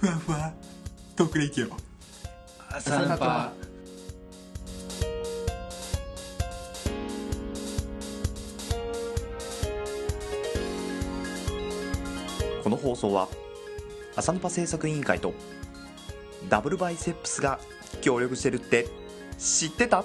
ふわふわトークレイディオサンパこの放送は朝ヌパ制作委員会とダブルバイセップスが協力してるって知ってた？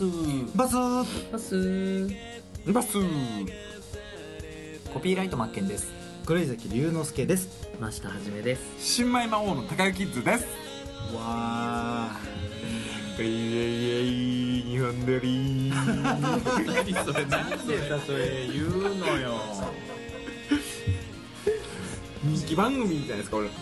ス。バス。ーパス。バス。コピーライトマッケンです。黒井崎龍之介です。真下はじめです。新米魔王の高木キッズです。わイエイエイ日本撮り。何それなんでさそれ言うのよ。人気番組みたいなですか俺もう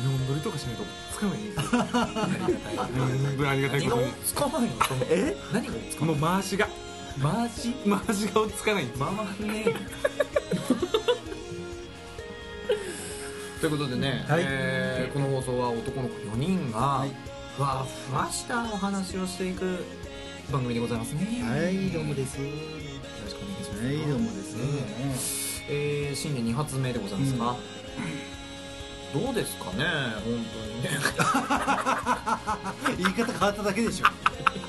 日本撮りとかしないとつかないんですよ本当にありがたいことに。つかないの？え何がつかもう回しがマジ回しが追っつかないんですままねとい。うことでね、はい。えーこの放送は男の子4人が、い。ふわふわしたお話をしていく番組でございますね。ーはいどうもです。よろしくお願いします。はいどうもですえー、新年2発目でございますが、どうですかね本当にね。言い方変わっただけでしょ。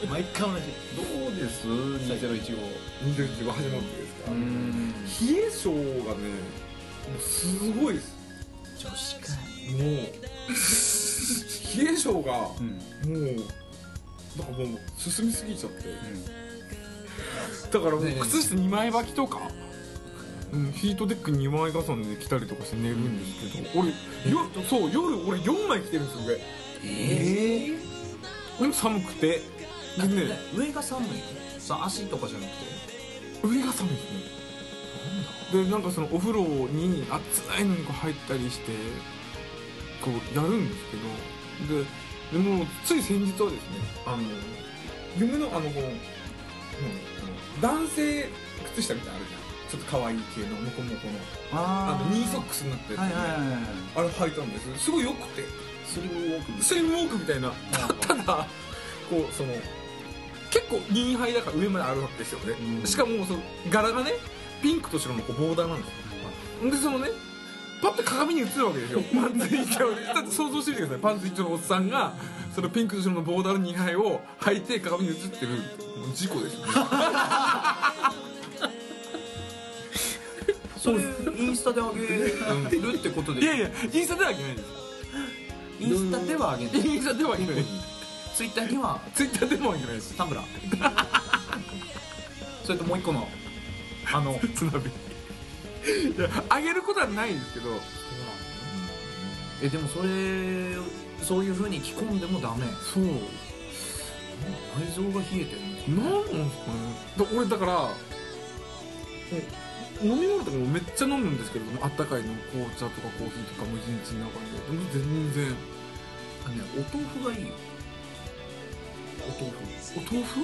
毎回同じ。どうです？2015 2015始まってですかうん冷え性がねもうすごいです。女子会。もう冷え性がもうんうなんかもう進みすぎちゃって、だからもう靴下2枚履きとか、うん、ヒートテック2枚重ねで着たりとかして寝るんですけど、俺よそう夜俺4枚着てるんですよ上。ええでも寒くて。でね上が寒いさ足とかじゃなくて？上が寒いですね。でなんかそのお風呂に熱いのにこう入ったりしてこうやるんですけどででもつい先日はですねあの夢のあのこの、うん、男性靴下みたいなのあるじゃんちょっと可愛い系のモコモコの。ああのニーソックスになったやつ、ね。はいはいはいはい。あれ履いたんです。すごい良くて。スリムウォークスリムウォークみたいな。ただこうその結構ニーハイだから上まであるわけですよね、うん。しかもその柄がねピンクと白のこうボーダーなんですよ。でそのねパッと鏡に映るわけですよ。パンツ一丁だって想像してみてください？パンツ一丁のおっさんがそのピンクと白のボーダーのニーハイを履いて鏡に映ってる。もう事故ですよ。ね それインスタであげるってことで。いやいやインスタではあげないです。インスタではあげない。インスタではあげない。ツイッターには。ツイッターでもあげないです。タンブラーそれともう一個のあの。つなび。いやあげることはないんですけど。えでもそれそういうふうに着込んでもダメ。そう。内臓が冷えてるのな。んなんですかね。だ俺だから飲み物とかもめっちゃ飲むんですけどあったかいの紅茶とかコーヒーとかも一日の中で。でも全然あのねお豆腐がいいよ。お豆腐。お豆腐？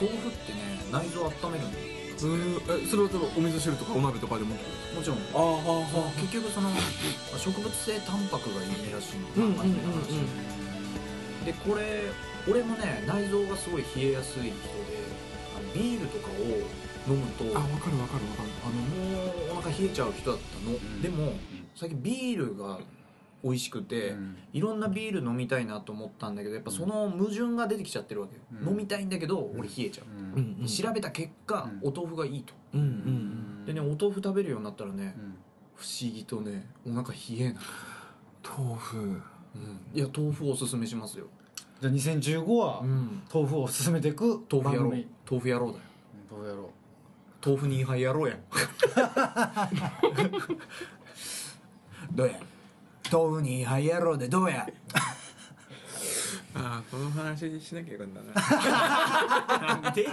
豆腐ってね内臓温めるんだようん。えそれはお味噌汁とかお鍋とかでももちろん。ああ結局その植物性タンパクがいいらしいのうんうんうんうん。でこれ俺もね内臓がすごい冷えやすい人でビールとかを飲むと。あ分かる分かる分かる。あのもうお腹冷えちゃう人だったの、ん。でも最近ビールが美味しくて、うん。いろんなビール飲みたいなと思ったんだけどやっぱその矛盾が出てきちゃってるわけよ、うん。飲みたいんだけど俺冷えちゃう、うん。で調べた結果、うん。お豆腐がいいと。うんうんでねお豆腐食べるようになったらね、うん。不思議とねお腹冷えない、豆腐。うん、いや豆腐おすすめしますよ、じゃあ2015はうん、豆腐を進めていく豆腐やろう番組。豆腐やろうだよ豆腐やろう豆腐2杯やろうやどうや？豆腐2杯やろうでどうや？ああこの話しなきゃよかったな。なんで？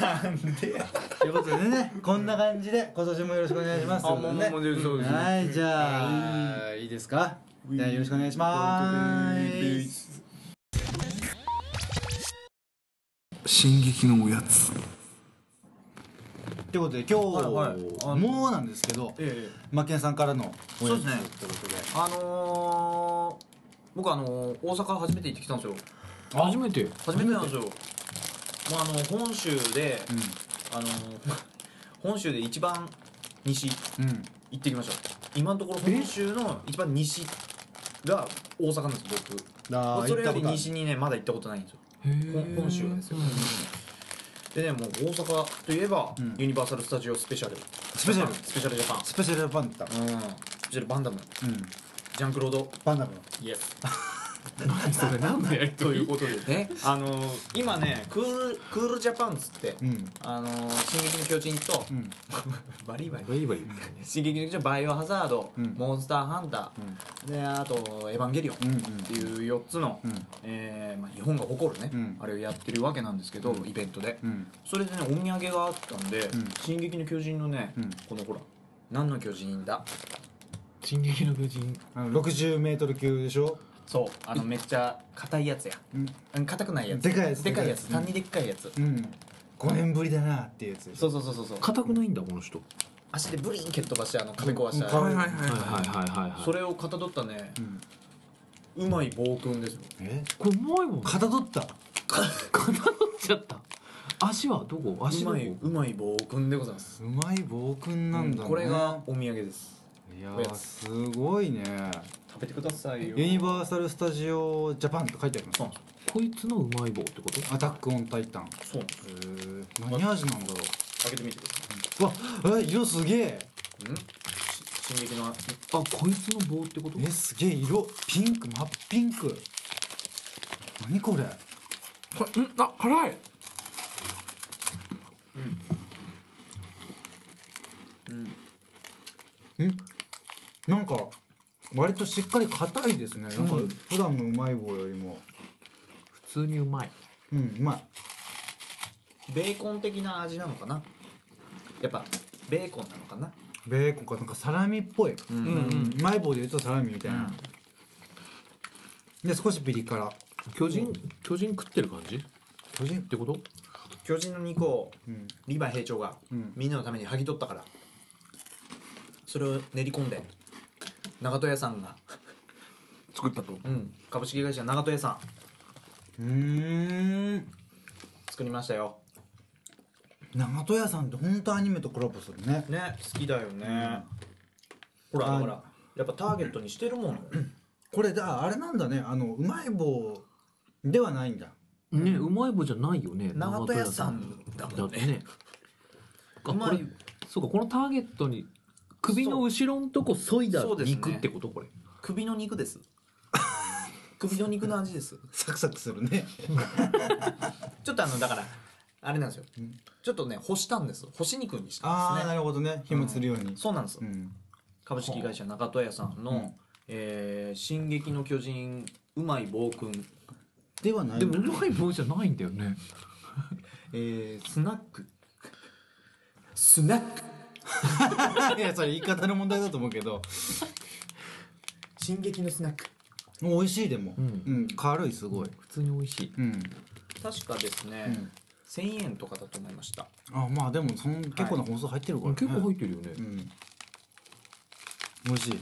なんで？ということでねこんな感じで今年もよろしくお願いします。あもうもうもうそうです。ねはいじゃあい。いですか？じゃあよろしくお願いします。進撃のおやつということで今日、はいはい。あのもうなんですけどええ。マッケンさんからのおやつそうですね。ということで。あのー、僕あのー、大阪初めて行ってきたんですよ。初めて？初めてなんですよ。もうあの本州で、あのー、本州で一番西うん。うん行ってきました。今のところ本州の一番西が大阪なんです僕。それより西にねまだ行ったことないんですよ。へー。本本州ですよ、でねもう大阪といえば、うん。ユニバーサル・スタジオ・スペシャル。スペシャル。スペシャルジャパン。スペシャルバンダム。うん。スペシャルバンダム。うん。ジャンクロード。バンダム。イエス何それ何のやりとり？ということでねあのー今ねクールクールジャパンっつって、うん。あのー進撃の巨人と、うん。バリバリ。バリバリ。進撃の巨人バイオハザード、うん。モンスターハンター、であとエヴァンゲリオン。っていう4つの、うん。えーまあ、日本が誇るね、うん。あれをやってるわけなんですけど、うん。イベントで。うん。それでねお土産があったんで「うん。進撃の巨人」のね、うん。このほら何の巨人だ？進撃の巨人。あの60メートル級でしょ？そうあのめっちゃ硬いやつや。うん。硬くないやつ。でかいやつ。でかいやつ。単にでっかいやつ。うん。5年ぶりだなっていうやつそうそうそうそう硬くないんだこの人。足でブリン蹴っ飛ばしてあの壁壊した、はいはいはいはいはいはいそれをかたどったね、うまい暴君ですよ。え？これうまいもんかたどった。かたどっちゃった。足はどこ？足うまいうまい暴君でございます。うまい暴君なんだね、これがお土産です。いやすごいね。食べてくださいよ。ユニバーサル・スタジオ・ジャパンって書いてありますそうなんですこいつのうまい棒ってこと？アタック・オン・タイタン。へそうなんです。え何味なんだろ開けてみてくださうわえ色すげえ。いうん？進撃のあこいつの棒ってこと？えすげえ色。ピンク真っピンク。何これ？これん？あ辛い。ん。なんか割としっかり硬いですね。なんかうん普段のうまい棒よりも。普通にうまい。うんうまい。ベーコン的な味なのかな？やっぱベーコンなのかな？ベーコンかなんかサラミっぽい、ううんうん。うまい棒で言うとサラミみたいな、で少しピリ辛。巨人巨人食ってる感じ？っ巨人？てこと？巨人の肉をうん。リヴァイ兵長がうん。みんなのために剥ぎ取ったから。それを練り込んで長門屋さんが、作ったと。うん、株式会社長門屋さん。うー。ん作りましたよ。長門屋さんって本当アニメとコラボするね。ね好きだよね、ほらあだからやっぱターゲットにしてるもの。これだあれなんだね。あのうまい棒ではないんだ。ねうまい棒じゃないよね。長門屋さんだもんね。だってね。あうまいこれそうかこのターゲットに首の後ろのとこ削いだそう。ですね。肉ってこと？これ。首の肉です。首の肉の味です。サクサクするね。ちょっとあのだからあれなんですよ、ん。ちょっとね干したんです。干し肉にしたああなんですね。るほどね。日もつるように。そうなんです、うん。株式会社中戸屋さんの「うん。えー進撃の巨人うまい暴君ではないでもうまい棒じゃないんだよね」えースナック。スナックいやそれ言い方の問題だと思うけど。進撃のスナック。美味しいでも。ううん。ん軽いすごい。普通に美味しい。うん。確かですね、うん。1000円とかだと思いました。あまあでもその結構な本数入ってるからね。結構入ってるよね。うん。美味しい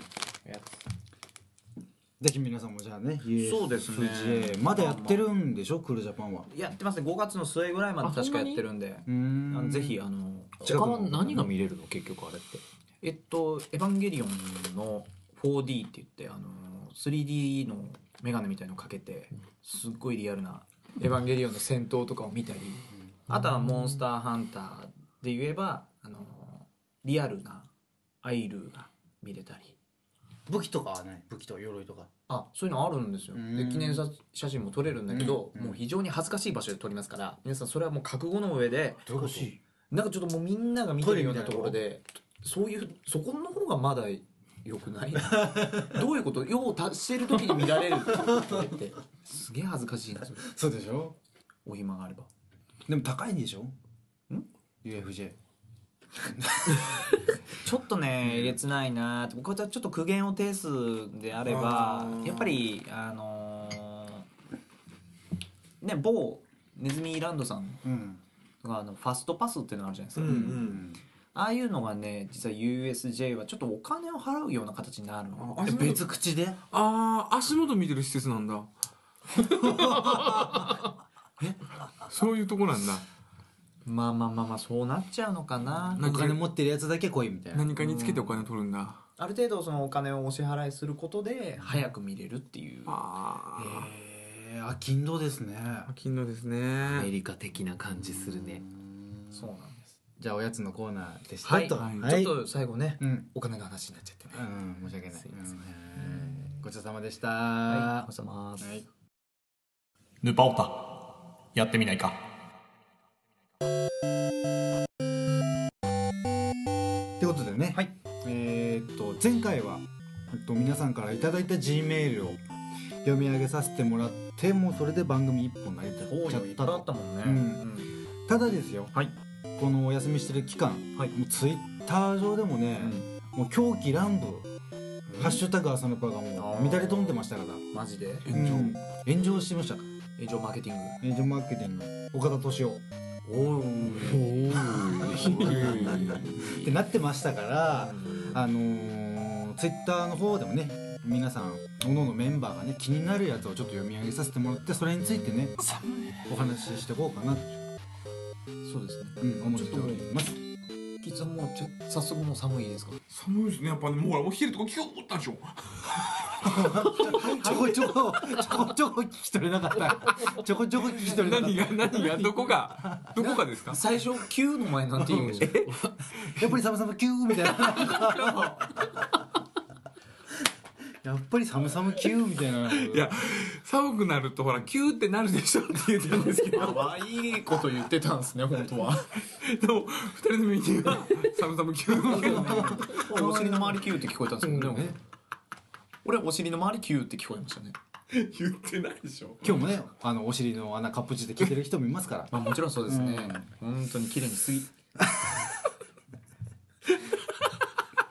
ぜひ皆さんもじゃあねそうですね。USJ まだやってるんでしょ？クールジャパンは。やってますね。5月の末ぐらいまで確かやってるんで。んあのぜひあの近くの。他は何が見れるの？結局あれって。えっと「エヴァンゲリオン」の 4D って言ってあの 3D のメガネみたいのかけてすっごいリアルな「エヴァンゲリオン」の戦闘とかを見たりあとは「モンスターハンター」で言えばあのリアルなアイルが見れたり武器とかはね武器とか鎧とか。あそういうのあるんですよ。うん。で記念写写真も撮れるんだけど、うん。もう非常に恥ずかしい場所で撮りますから皆さんそれはもう覚悟の上でどういうこと？なんかちょっともうみんなが見てるようなところでそういうそこの方がまだよくない？どういうこと？用を足してる時に乱れるってすげえ恥ずかしいなそれそうでしょ？お暇があれば。でも高いんでしょ？ん？UFJ ちょっとねえげつないなって。僕はちょっと苦言を呈すであればやっぱりあのーね某ネズミランドさんうん。があのファストパスっていうのがあるじゃないですか、うんうん。ああいうのがね実は USJ はちょっとお金を払うような形になるの。別口で？あー足元見てる施設なんだ。そういうとこなんだまあまあまあまあそうなっちゃうのかな。お金持ってるやつだけ来いみたいな。何かにつけてお金取るんだ。ある程度そのお金をお支払いすることで早く見れるっていう。ああえー、あ勤労ですね。金のですアメねリカ的な感じするね。そうなんです。じゃあおやつのコーナーでした。はい、とはい。ちょっと最後ねうん。お金の話になっちゃってね。うん申し訳ない。すいません。うん。はい。ごちそうさまでした。はいおさます。はい。ヌパオタやってみないかってことでね、はい。えーっと前回は、えっと、皆さんからいただいた G メールを読み上げさせてもらってもうそれで番組一本成り立っちゃったと。ったもん。ねうん。ただですよ、はい。このお休みしてる期間、はい。もうツイッター上でもね、もう狂気乱舞、ハッシュタグ朝のパがもう乱れ飛んでましたから。マジで？炎上うん。炎上しました。炎上マーケティング。炎上マーケティング。岡田敏夫お おってなってましたから、あのー、ツイッターの方でもね皆さん各々メンバーがね気になるやつをちょっと読み上げさせてもらってそれについてねお話ししていこうかなと、そうですね。うん、思っておりますキッズはもうちょ早速もう寒いですか寒いですねやっぱねもうお昼とこ気が思ったでしょちょこちょこちょこちょこ聞き取れなかったちょこちょこ聞き取れなかっ何が何がどこがどこがですか最初9の前なんて言うんでしょたやっぱり寒々キューみたいなやっぱり寒々キューみたいな。いや寒くなるとほらキューってなるでしょって言ってるんですけど。可愛いこと言ってたんですね本当は。でも二人の耳には寒々キューお尻の周りキューって聞こえたんですけどね。俺はお尻の周りキューって聞こえましたね。言ってないでしょ。今日もねあのお尻の穴かっぽじって聞いてる人もいますから。まあもちろんそうですね。本当に綺麗にすぎ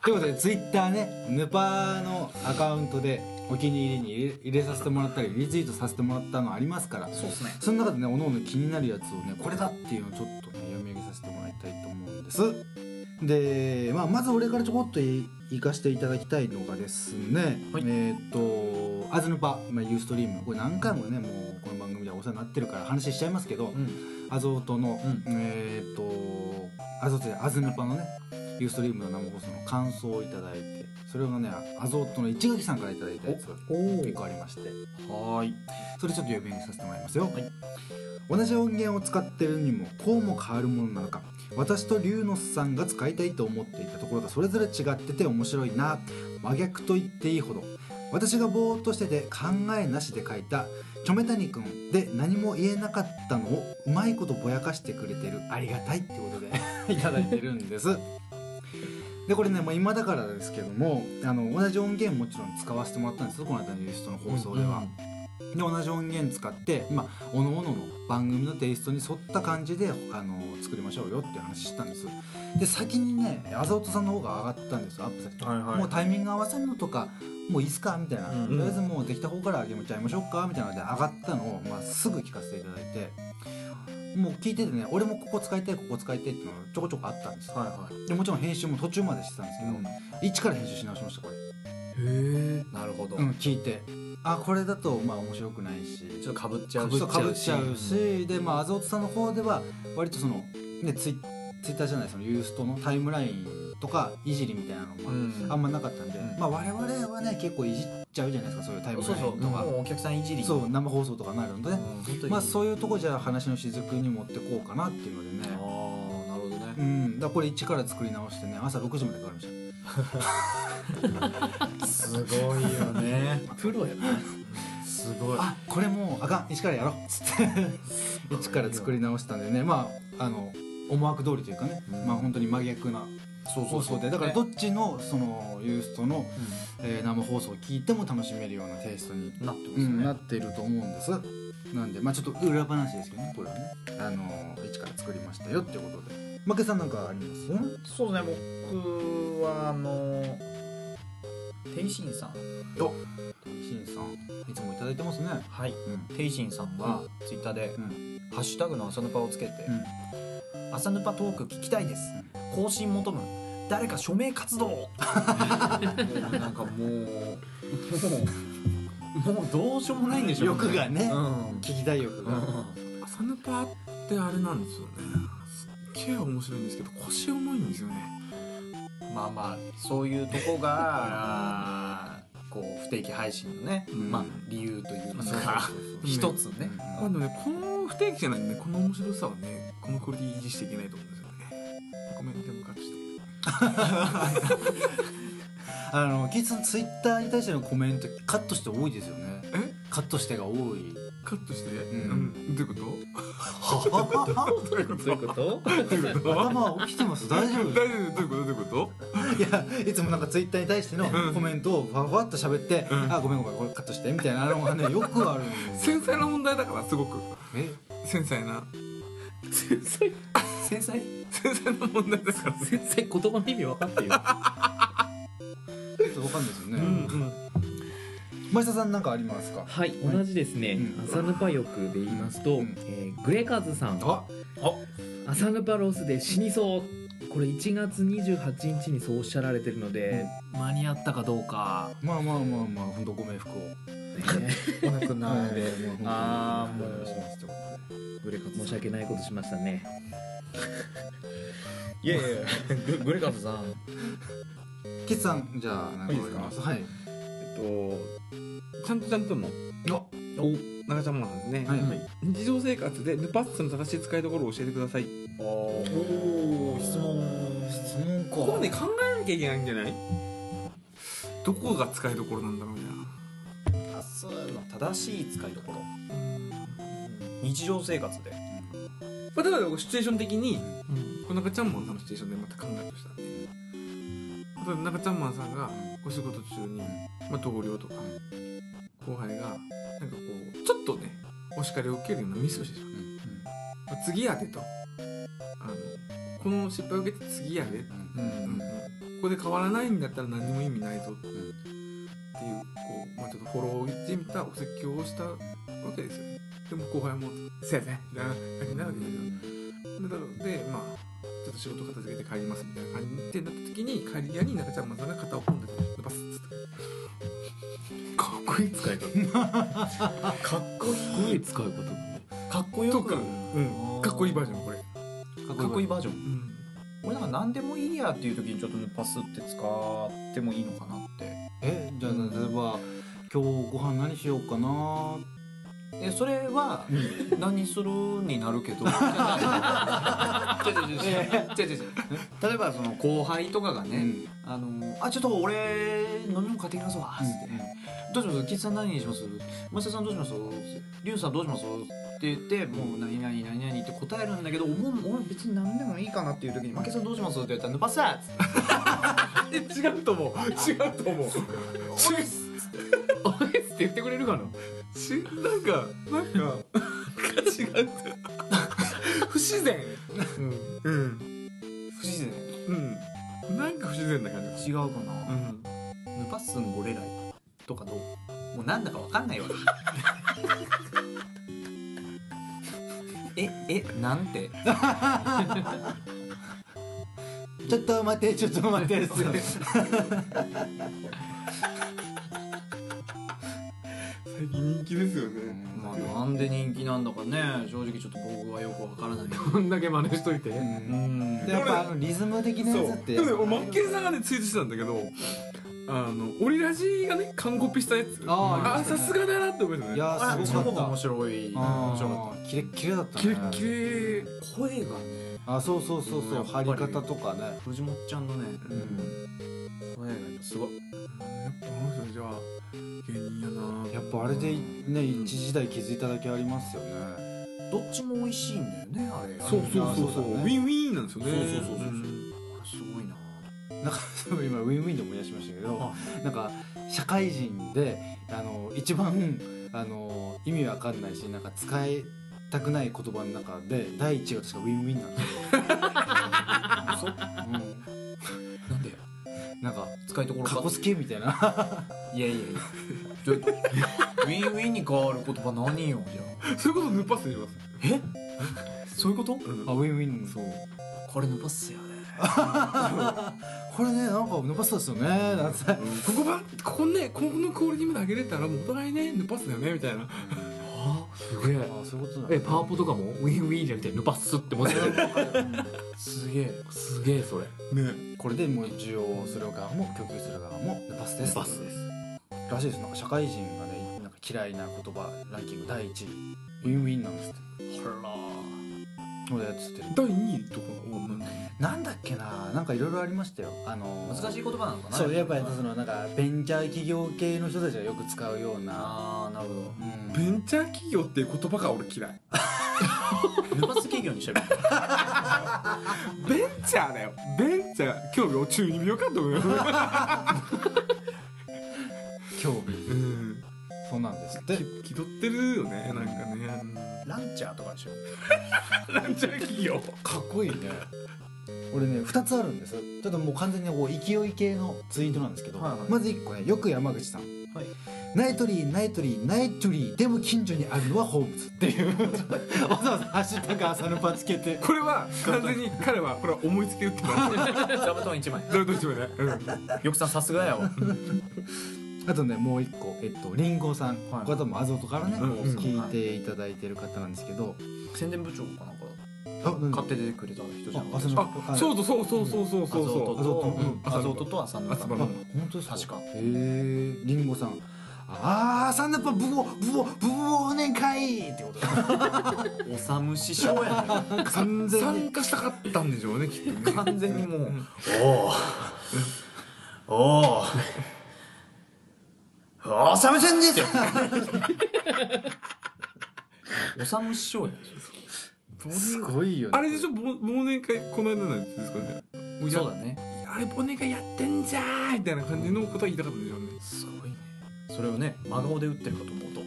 ということでツイッターねヌパのアカウントでお気に入りに入れ入れさせてもらったりリツイートさせてもらったのありますから。そうですね。その中でねおのおの気になるやつをねこれだっていうのをちょっとね読み上げさせてもらいたいと思うんです。で、まあ、まず俺からちょこっとい行かせていただきたいのがですね、はい。えーっとアズヌパ、まあ、ユーストリーム。これ何回もねもうこの番組ではお世話になってるから話しちゃいますけど、うん。アゾートの、うん。えーっとアゾートでアズヌパのねユーストリームの生放送の感想をいただいてそれがねアゾートの市垣さんからいただいたやつお結構ありまして。はーい。それちょっと読み上げさせてもらいますよ、はい。同じ音源を使ってるにもこうも変わるものなのか。私と龍之介さんが使いたいと思っていたところがそれぞれ違ってて面白いな。真逆と言っていいほど。私がぼーっとしてて考えなしで書いた「チョメタニくん」で何も言えなかったのをうまいことぼやかしてくれてる。ありがたいってことで いただいてるんですでこれねもう今だからですけどもあの同じ音源もちろん使わせてもらったんですこの間のユーストの放送では、で同じ音源使ってまあおのおのの番組のテイストに沿った感じであの作りましょうよって話したんです。で先にねあざおとさんの方が上がったんですよアップされて、はいはいもうタイミング合わせるのとかもういいっすかみたいな、うんとりあえずもうできた方から上げちゃいましょうかみたいなので上がったのを、まあ、すぐ聞かせていただいてもう聞いててね俺もここ使いたいここ使いたいっていうのがちょこちょこあったんですよ。はいはい。でもちろん編集も途中までしてたんですけど、うん一から編集し直しましたこれ。へえ。なるほど、うん、聞いて。あこれだとまあ面白くないしちょっとかぶっちゃうかぶっかぶっちゃうし。でまあアゾートさんの方では割とそのねツイツイッターじゃないそのユーストのタイムラインとかいじりみたいなのもうん。あんまなかったんで、うん。まあ我々はね結構いじっちゃうじゃないですかそういうタイムラインとか。お客さんいじり。そう生放送とかなるので、うんまあそういうとこじゃあ話の雫に持ってこうかなっていうのであね。あなるほどね。うん。だこれ一から作り直してね朝6時までかかりました すごいよね。プロやねすごい。あこれもうあかん。一からやろう。っつって一から作り直したんでね。まああの思惑通りというかね、うん。まあ本当に真逆な放送でだからどっちのそのユーストの、えー生放送を聞いても楽しめるようなテイストに、なってますね、うん、なっていると思うんです。なんでまあちょっと裏話ですけどねこれはね。あの一から作りましたよってことで。負けさんなんかあります？そうですね。僕はあのテイシンさん。しんさん。いつもいただいてますね。はい。うん。テイシンさんはツイッターでうん「ハッシュタグの朝ヌパ」をつけてうん「朝ヌパトーク聞きたいです。更新求む。誰か署名活動」なんかもうもうもうどうしようもないんでしょう欲がね。うん。聞きたい欲が、朝ヌパってあれなんですよね。すっげえ面白いんですけど腰重いんですよね。まあまあそういうとこが こう不定期配信のね、うん。まあ理由というか 一つね、まあでもねこの不定期じゃないねこの面白さはねこのクオリティ維持していけないと思うんですよね。ごめんでもカットしてあのキーツさんツイッターに対してのコメントカットして多いですよね。え？カットしてが多い。カットして、ん。うん、どういうこと？どういうこと？どういうこと？頭起きてます？大丈夫？大丈夫？どういうこと？どういうこと？いやいつもなんかツイッターに対してのうん。コメントをファファッと喋って、うん。あごめんごめんこれカットしてみたいなのがねよくあるんですよ。繊細な問題だからすごく。え？繊細な繊細繊細繊細な問題だか？ら先生言葉の意味分かってるよ。ちょっとわかんないですよね、うん前田さんなんかありますか？はい同じですね、うん。朝ヌパ欲で言いますと、うん。えーグレカズさん。あ朝ヌパロスで死にそう。これ1月28日にそうおっしゃられてるので、間に合ったかどうか。まあまあまあまあ本当ご冥福を。ね お亡くなりでああーもうグレカ申し訳ないことしましたね。いやいやいやググレカズさん。キッズさんじゃあ何かあります。はい。えっとちゃんとちゃんとのお中ちゃんもなんですね、はい。はい。日常生活でヌパッツの正しい使いどころを教えてください。おお質問質問か。ここはね考えなきゃいけないんじゃない？どこが使いどころなんだろうねあそうの正しい使いどころ日常生活で。まあ、例えばシチュエーション的にこの中ちゃんマンさんのシチュエーションでまた考えるとした。例えば中ちゃんマンさんがお仕事中に、まあ、同僚とか後輩がなんかこうちょっとねお叱りを受けるようなミスをしてしまう、まあ、次やでと。あのこの失敗を受けて次やで、うん。うん。ここで変わらないんだったら何にも意味ないぞっていうこう、まあ、ちょっとフォローじみたお説教をしたわけですよ。ねでも後輩も「せやせや」みたいな感じになるわけですよ。でなのでまあちょっと仕事片付けて帰りますみたいな感じってなった時に帰り屋に中ちゃんまさんが肩をポンで伸ばすっつって かっこいい使い方。かっこすごい使い方だねかっこよく。うん、かっこいいバージョンこれ、かっこいいバージョン。うん、俺なんか何でもいいやっていう時にちょっとパスって使ってもいいのかなじゃあ例えば今日ご飯何しようかなえそれは何するになるけど。違う違う違う。違う違う違う。違う例えばその後輩とかがね、あのあちょっと俺飲み物買ってきますわ」つって「どうします？キッズさん何にしますマサさんどうしますリュウさんどうします?」って言って「もう何々何々」って答えるんだけど「もう俺別に何でもいいかな」っていう時に「マケさんどうします?」って言ったら「ヌパッサー!」っつってえ違うと思う。違うと思う。あれって言ってくれるかな？ちなんかなんかなんか違う不自然。うん。うん。不自然。うん。なんか不自然な感じ。違うかな、うん。ヌパッスンゴレライとかどう？もうなんだかわかんないわ。ええなんて？ちょっと待ってちょっと待って 最近人気ですよね。まあなんで人気なんだかね。正直ちょっと僕はよくわからない。こんだけ真似しといて。うん。でやっぱあのリズム的なそうやつって。でもね俺マッケンさんがねツイートしてたんだけどあのオリラジがね完コピしたやつ。あーあさすがだなって思いましたね。いやすごかった。すごく面白い。面白かっキレッキレだったね。キレッキレ。た声がねあそうそうそうそうやっぱり。張り方とかね。藤本ちゃんのね、声がやっぱすごい。やっぱこの人じゃあ芸人やなやっぱあれでね一時代築いただけありますよね。どっちも美味しいんだよねあれ。そうそうそうそう。ウィンウィンなんですよね。そうそうそうそうう。ん。これすごいななんか今ウィンウィンで思い出しましたけどなんか社会人であの一番あの意味わかんないしなんか使いたくない言葉の中で第一が確かウィンウィンなんですよ、なんでうん、なんか使いどころか。かっこつけみたいな。いやいやいや。ちょウィンウィンに変わる言葉何よじゃそういうことヌパスでます。あえ？そういうこと？あウィンウィン。そう。これ伸ばすよね。これねなんか伸ばしたですよね。なんてここばここねこのクオリティまで上げれたらもうお互いねヌパスだよねみたいな。あすげえ。あそういうことだ。えパワポとかもウィンウィンじゃなくてヌパスって文字。すげえ。すげえそれ。ね。これでもう需要する側も供給する側もヌパスです。ヌパスです。らしいです。なんか社会人がねなんか嫌いな言葉ランキング第一位。ウィンウィンなんですって。ほら俺やつってる第2位とかなんだっけ？なな？んかいろいろありましたよ。あのー難しい言葉なのかな？そうやっぱりそのなんかベンチャー企業系の人たちがよく使うような、ああなるほど。うん。ベンチャー企業っていう言葉が俺嫌い。ヌパス企業にしちゃうベンチャーだよ。ベンチャー興味を中二病かと思うよ。興味。うんそうなんです。ってき気取ってるよねなんかね。ランチャーとかでしょ。ベンチャー企業。かっこいいね。俺ね2つあるんです。ちょっともう完全にこう勢い系のツイートなんですけど、はいはい。まず1個ねよく山口さん。はい。ナイトリーナイトリーナイトリーでも近所にあるのはホームズ。っていう。わざわざハッシュタグ朝のパつけてこれは完全に彼はこれは思いつきで打ってた座布団一枚。どれどっちもね、うん、よくさんさすがやわ あとねもう一個えっとリンゴさん、はい。これ多分アゾトからね、うん。うん聞いていただいてる方なんですけど、宣伝部長かなんかあ何買って出てくれた人じゃん。あ朝のあそうそうそうそうそうそうアそうゾートとうんアゾートと朝の朝のあ本当ですか確かへえリンゴさんああサンダパブオブオブオ年会ってことおさむ師匠やね完全に参加したかったんでしょうねきっとね完全にもうおおおおおさむせんねっておさむ師匠やねすごいよねあれでしょ？忘忘年会この間なんですかね。そうだね。あれ忘年会やってんじゃーみたいな感じのことは言いたかったんでしょうね。すごいね。それをね真顔で打ってるかと思うと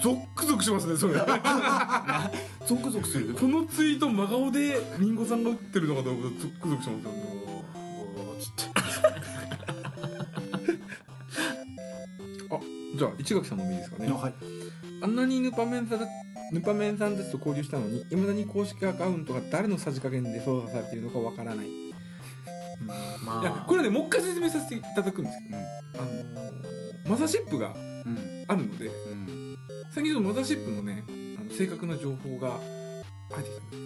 ゾックゾクしますねそれ。ゾクゾクする？このツイート真顔でリンゴさんが打ってるのかと思うとゾックゾクしますよねあじゃあ市垣さんのもいいですかね。はい。あんなにヌパメンさんヌパメンさんたちと交流したのにいまだに公式アカウントが誰のさじ加減で操作されているのかわからない、いまあ。やこれねもう一回説明させていただくんですけど、あのーマザーシップがうん。あるのでうん。最近そのマザーシップのねあの正確な情報が入ってきたんで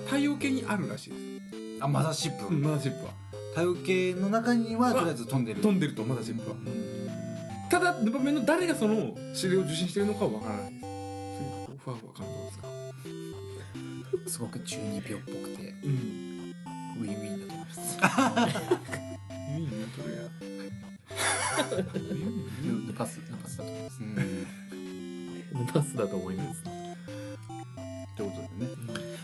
す。太陽系にあるらしいです、あマザーシップ、うん、マザーシップは。太陽系の中にはとりあえず飛んでる。飛んでるとマザーシップはただヌパメンの誰がその指令を受信してるのかはわからない。ですそういうファンは感動ですか？すごく中二病っぽくて。うん。ウィンウィンだと思います。いいねそれやヌパスヌパスだと思います。うんヌパスだと思います。ということでね、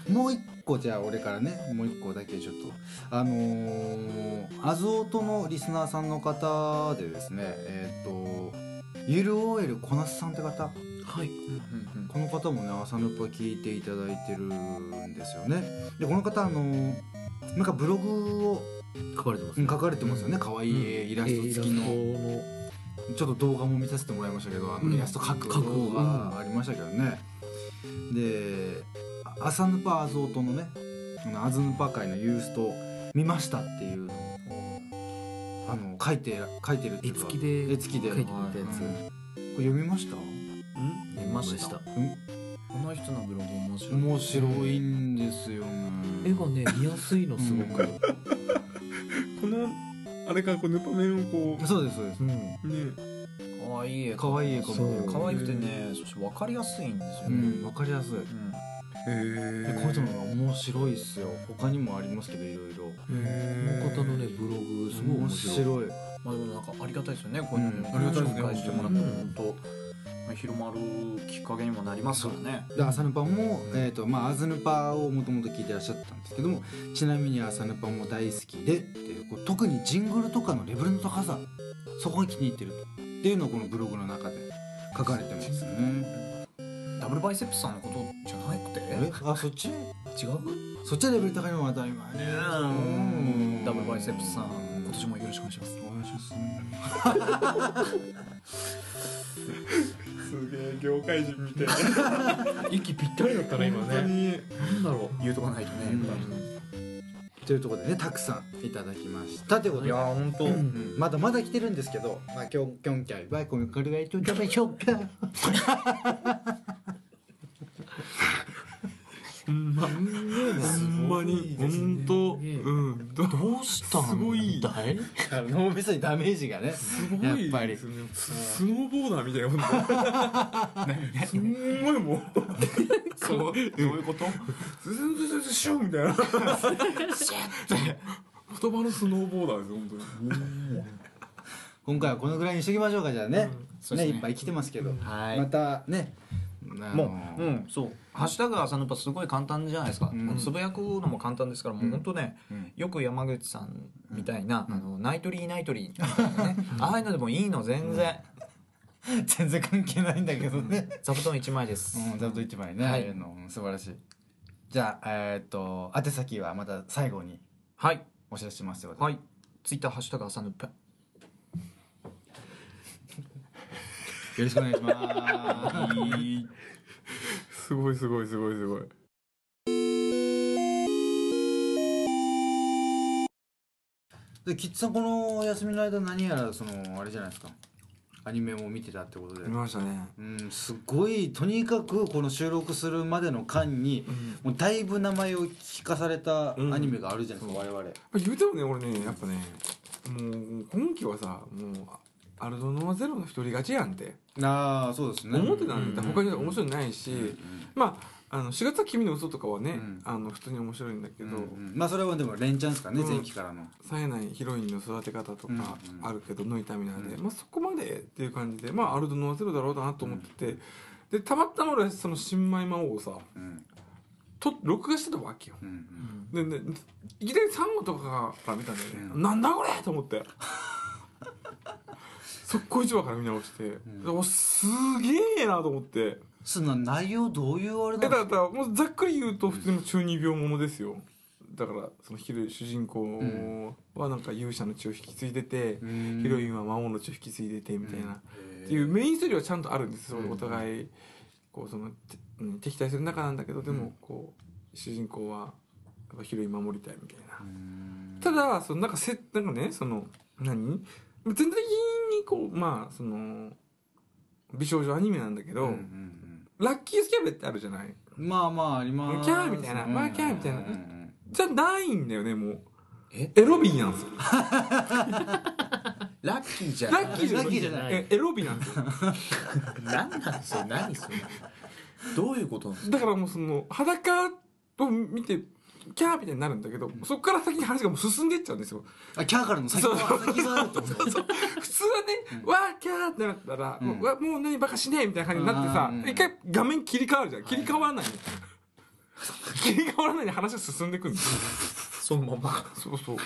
もう一個じゃあ俺からねもう一個だけちょっと。あのー、アゾートのリスナーさんの方でですねえっ、とゆる OL こなすさんって方？はい。この方もね朝のパ聞いていただいてるんですよね。でこの方あのーなんかブログを書かれてますうん書かれてますよね。可愛いイラスト付きの、ちょっと動画も見させてもらいましたけどあのうん。イラスト描く動画がありましたけどね、であ朝ヌパアゾートのねアズヌパ界のユースト見ましたっていうのをあの書いて書いてる絵付きで絵付きで。書いてくれたやつうんこれ読みました。見ました。うこの人のブログ面白い。ん面白いんですよね。絵がね見やすいのすごく。う んこのあれからこうヌパメンをこそうですそうです。うん。うね。可愛い絵可愛い絵かも可愛くてねそして分かりやすいんですようねんわかりやすい。うんこういうのが面白いっすよ。他にもありますけどいろいろ。この方のねブログすごい面白い。まあでもなんかありがたいですよねこういうの。うんありがたいですね紹介してもらってうん本当。まあ広まるきっかけにもなりますからね。で朝ヌパも、えーとまあ、アズヌパをもともと聞いてらっしゃったんですけどもちなみに朝ヌパも大好きでっていうこう特にジングルとかのレベルの高さそこが気に入ってると。っていうのをこのブログの中で書かれてますねダブルバイセップスさんのことじゃなくて？え？あそっち？違う？そっちはレベル高いのは当たり前。ねダブルバイセップスさん今年もよろしくお願いします。お願いします。すげえ業界人みたい。な 息ぴったりだったね今ね。に。なんだろ言うとかないとね、というところでねたくさんいただきましたということで。いや本当、うん。まだまだ来てるんですけど、まあ、今日今日はこれが一応食べしょうか。ほ んまほんまに本当うんどどうしたすごい。だいあの脳みそにダメージがねすごいやっぱり。ですねススノーボーダーみたいなほんとすんごいもう そうどういうこと？ズズズズズシュンみたいな。言葉のスノーボーダーです本当に。今回はこのぐらいにしときましょうかじゃあね,、ねね。いっぱい来てますけど、はい。またねもう、うん、そう「ハッシュタグ朝ヌパ」すごい簡単じゃないですか、つぶやくのも簡単ですからもう本当ね、うん。よく山口さんみたいな、あのナイトリーナイトリーみたいなね。ああいうのでもいいの全然、全然関係ないんだけどね。座布団1枚です、うんざっと一枚ね、はい。のうん素晴らしい。じゃあえーっと宛先はまた最後にはい。お知らせしますよはい。ツイッターハッシュタグ朝ヌパよろしくお願いします。すごいすごいすごいすごい。でキッズさんこのお休みの間何やらそのあれじゃないですか。アニメも見てたってことで。見ましたね。うんすごいとにかくこの収録するまでの間に、もうだいぶ名前を聞かされたアニメがあるじゃないですか、我々。言うてもね俺ねやっぱねもう今期はさもうアルドノアゼロの一人勝ちやんって。ああそうですね。思ってたんだうん他に面白いないし、まああの4月は君の嘘とかはね、うん。あの普通に面白いんだけど、うんうん。まあそれはでも連チャンですからね、うん。前期からの。冴えないヒロインの育て方とかうん。うんあるけど、ノイタミナーで、うん。まあ、そこまでっていう感じで、まあ、アルドノアゼロだろうなと思ってて、でたまたま俺その新米魔王をさうん。と録画してたわけよ。うんででいきなり3話とかから見たんだよね、うん。なんだこれと思って速攻1話から見直して、ん。おすげえなと思って。そんな内容どういうあれえだなのか？らもうざっくり言うと普通の中二病ものですよ。だからそのヒロ主人公はなんか勇者の血を引き継いでて、うん。ヒロインは魔王の血を引き継いでてみたいな、うん。っていうメインストーリーはちゃんとあるんですよ、うん。お互いこうその、てうん敵対する仲なんだけどでもこう主人公はやっぱヒロイン守りたいみたいな、うん。ただそのなんかせなんかねその何？全体的にこうまあその美少女アニメなんだけど、うんうんラッキースキャベってあるじゃない？うんまあまああります。キャーみたいなまあキャーみたいなうんうんじゃないんだよねもう。え？エロビーなんですよ。ラッキーじゃない。ラッキーじゃない。えエロビーなんですよ。何なんそれ？何それ？どういうことなんですか？だからもうその裸を見てキャーみたいになるんだけど、そこから先に話がもう進んでいっちゃうんですよ。あキャーからの先そう。が先があるってこと？普通はね、わーキャーってなったら、うん。もうわもう何バカしねえみたいな感じになってさ、うん。一回画面切り替わるじゃん。切り替わらないの、切り替わらないで話が進んでいくんですよ。そのまま。そうそう。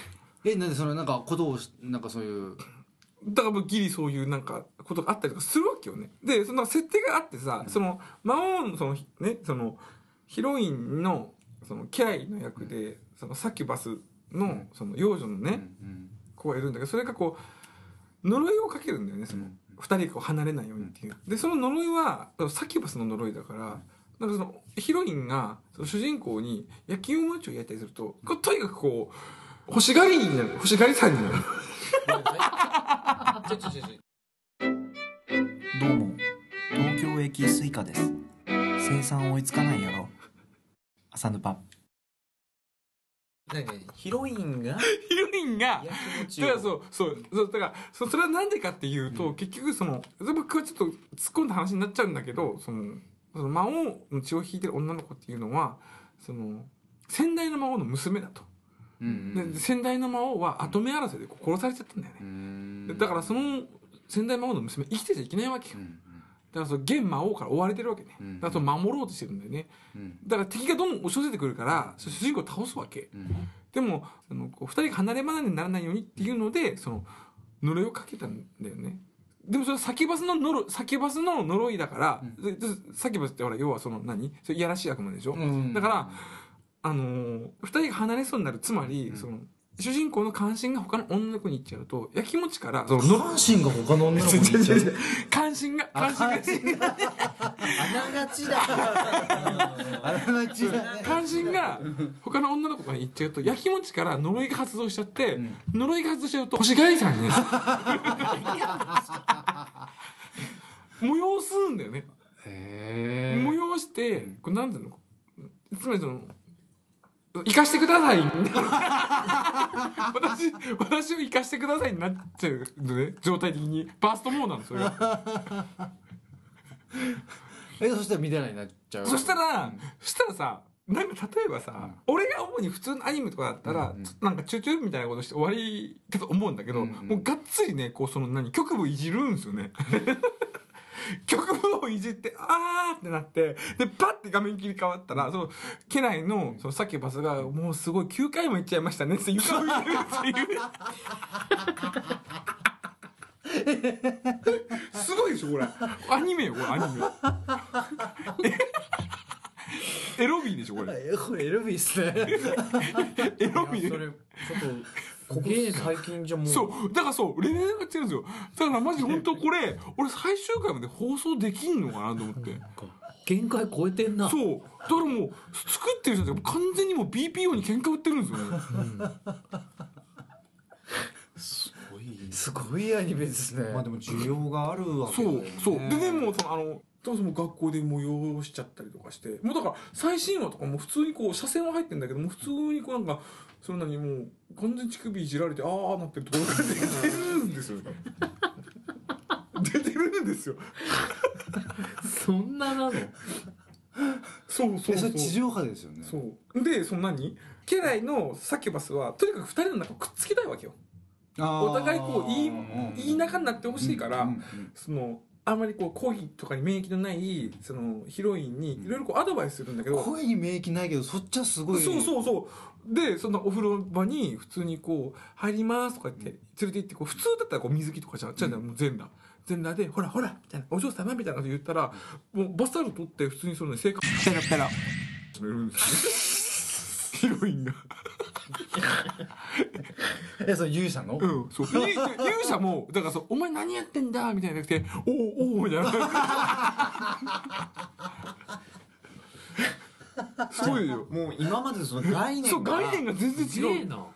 えなんでそのなんかことをしなんかそういう。だからもうギリそういうなんかことがあったりとかするわけよね。でその設定があってさ、その魔王のそのねそのヒロインのそのキャイの役で、そのサキュバスのその幼女のね、うん子がいるんだけどそれがこう呪いをかけるんだよねそのうん二人がこう離れないようにっていう。でその呪いはサキュバスの呪いだからなんかそのヒロインがその主人公に焼きお餅を焼いたりするとこうとにかくこう欲しがりになる。欲しがりさんになる。ちょちょちょちょ。どうも。東京駅スイカです。生産追いつかないやろ朝ヌパ何何ヒロインが ヒロインがだからそうそうそうだからそそれはなんでかっていうと、結局その僕はちょっと突っ込んだ話になっちゃうんだけどそのその魔王の血を引いてる女の子っていうのはその先代の魔王の娘だと、うんで先代の魔王は跡目争いで殺されちゃったんだよね、うん。でだからその先代魔王の娘生きてちゃいけないわけよ、だからその現魔王から追われてるわけね、うん。だからその守ろうとしてるんだよね。うん。だから敵がどんどん押し寄せてくるから主人公を倒すわけ。うん。でもそのこう二人が離れ離れにならないようにっていうのでその呪いをかけたんだよね。でもそれサキュバスの呪サキュバスの呪いだから、ででサキュバスってほら要はその何？それいやらしい悪魔でしょ、うん。だからあのー二人が離れそうになる。つまり、その主人公の関心が他の女の子に行っちゃうとやきもちからその関心が他の女の子に行っちゃう。関心が関心が。あながちだ。あらなちだね。関心が他の女の子に行っちゃうとやきもちから呪いが発動しちゃって、ん。呪いが発動しちゃうと星貝さんに催す。んだよねへえ催してこれなんていうのつまりその生かしてください。私私を生かしてくださいになっちゃうのね。状態的に。バーストモードなのそれが。えそしたら見れないになっちゃう？そしたら、そしたらさなんか例えばさ、俺が主に普通のアニメとかだったら、うんうん。なんかチューチューみたいなことして終わりだと思うんだけど、うんうんもうがっつりねこうその何局部いじるんですよね局部をいじってあーってなってでパッて画面切り替わったらその家内のそのさっきバスがもうすごい9回も行っちゃいましたねって床を入れるっていう。すごいでしょこれ。アニメよこれアニメ。エロビーでしょこれ。えこれエルビーっすね。エロビー。それちょっとここ最近じゃもう。そう。だからそうレベルが違うんですよ。だからマジ本当これ俺最終回まで放送できんのかなと思って。限界超えてんな。そう。だからもう作ってる人たちが完全にもう BPO に喧嘩売ってるんですよね。すごいアニメですね。まあでも需要があるわけそうだよね。そうでねもうそのあのそもそも学校で催しちゃったりとかして。もうだから最新話とかも普通にこう車線は入ってんだけどもう普通にこうなんかそんなにもう完全に乳首いじられてああなってるところが出てるんですよ。出てるんですよ。そんななの。そうそうそうえそれ地上波ですよね。そう。でその何家来のサキュバスはとにかく二人の中をくっつけたいわけよ。お互いこういいうんいい仲になってほしいから、うんうん。そのあんまりこう恋とかに免疫のないそのヒロインにいろいろこうアドバイスするんだけど、声に免疫ないけどそっちはすごい。そうそうそうでそのお風呂場に普通にこう「入ります」とか言って連れて行ってこう普通だったらこう水着とかじゃん。じゃあもう全裸。全裸で「ほらほら」みたいな「お嬢様」みたいなこと言ったらもうバスタオル取って普通にそのね生活ペラペラ始めるんですよ ヒロインが えそれゆいさんの？うんそう。ゆ勇者もだからそう「お前何やってんだ」みたいなくて「おおおお」みたいな。すごいよ。もう今までその概念そうが概念が全然違う。な。こ